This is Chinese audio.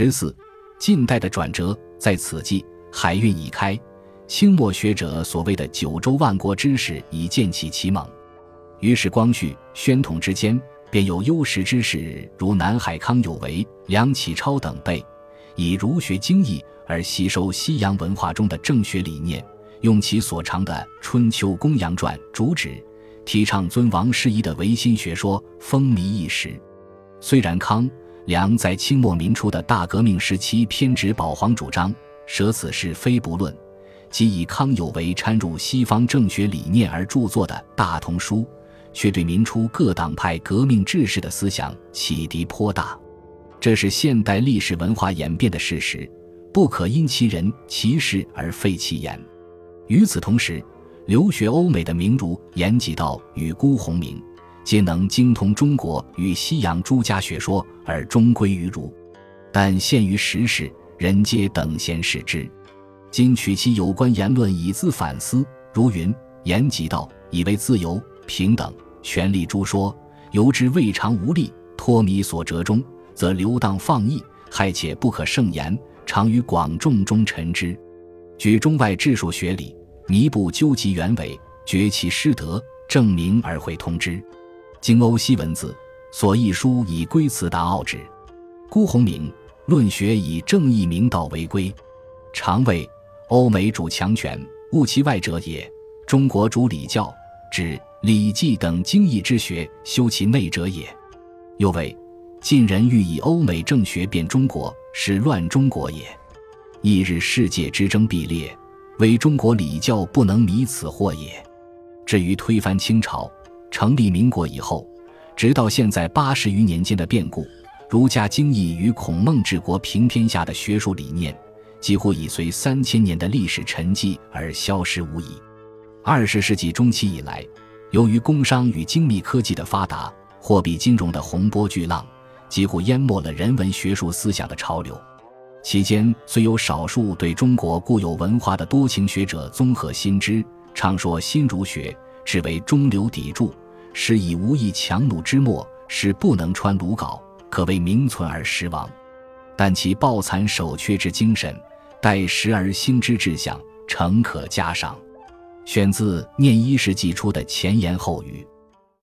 十四，近代的转折在此际，海运已开，清末学者所谓的九州万国之士已渐起其猛。于是光绪、宣统之间，便有优识之士如南海康有为、梁启超等辈，以儒学精义而吸收西洋文化中的正学理念，用其所长的《春秋公羊传》主旨，提倡尊王师夷的唯心学说，风靡一时。虽然康、梁在清末民初的大革命时期偏执保皇主张，舍此是非不论，即以康有为掺入西方政学理念而著作的《大同书》。却对民初各党派革命志士的思想启迪颇大，这是现代历史文化演变的事实，不可因其人其事而废其言。与此同时，留学欧美的名儒严几道与辜鸿铭，皆能精通中国与西洋诸家学说而终归于儒，但限于时事，人皆等闲视之。今取其有关言论以自反思，如云：严几道以为自由。平等权利诸说，由之未尝无力，脱迷所折中，则流荡放逸，害且不可胜言。常于广众中陈之，举中外治术学理，弥补究极原委，绝其失德，证明而会通之。经欧西文字所译书，以归辞达奥之。辜鸿铭论学以正义明道为归，常谓欧美主强权，务其外者也；中国主礼教，指。《礼记》等经义之学，修其内者也。又谓晋人欲以欧美正学变中国，是乱中国也。翌日世界之争必裂，唯中国礼教不能弥此祸也。至于推翻清朝、成立民国以后，直到现在八十余年间的变故，儒家经义与孔孟治国平天下的学术理念，几乎已随三千年的历史沉寂而消失无疑。二十世纪中期以来。由于工商与精密科技的发达，货币金融的洪波巨浪，几乎淹没了人文学术思想的潮流。期间虽有少数对中国固有文化的多情学者综合新知，常说新儒学是为中流砥柱，是以无意强弩之末，使不能穿鲁稿，可谓名存而实亡。但其抱残守缺之精神，待时而兴之志向，诚可嘉赏。选自《念一世纪初》的前言后语。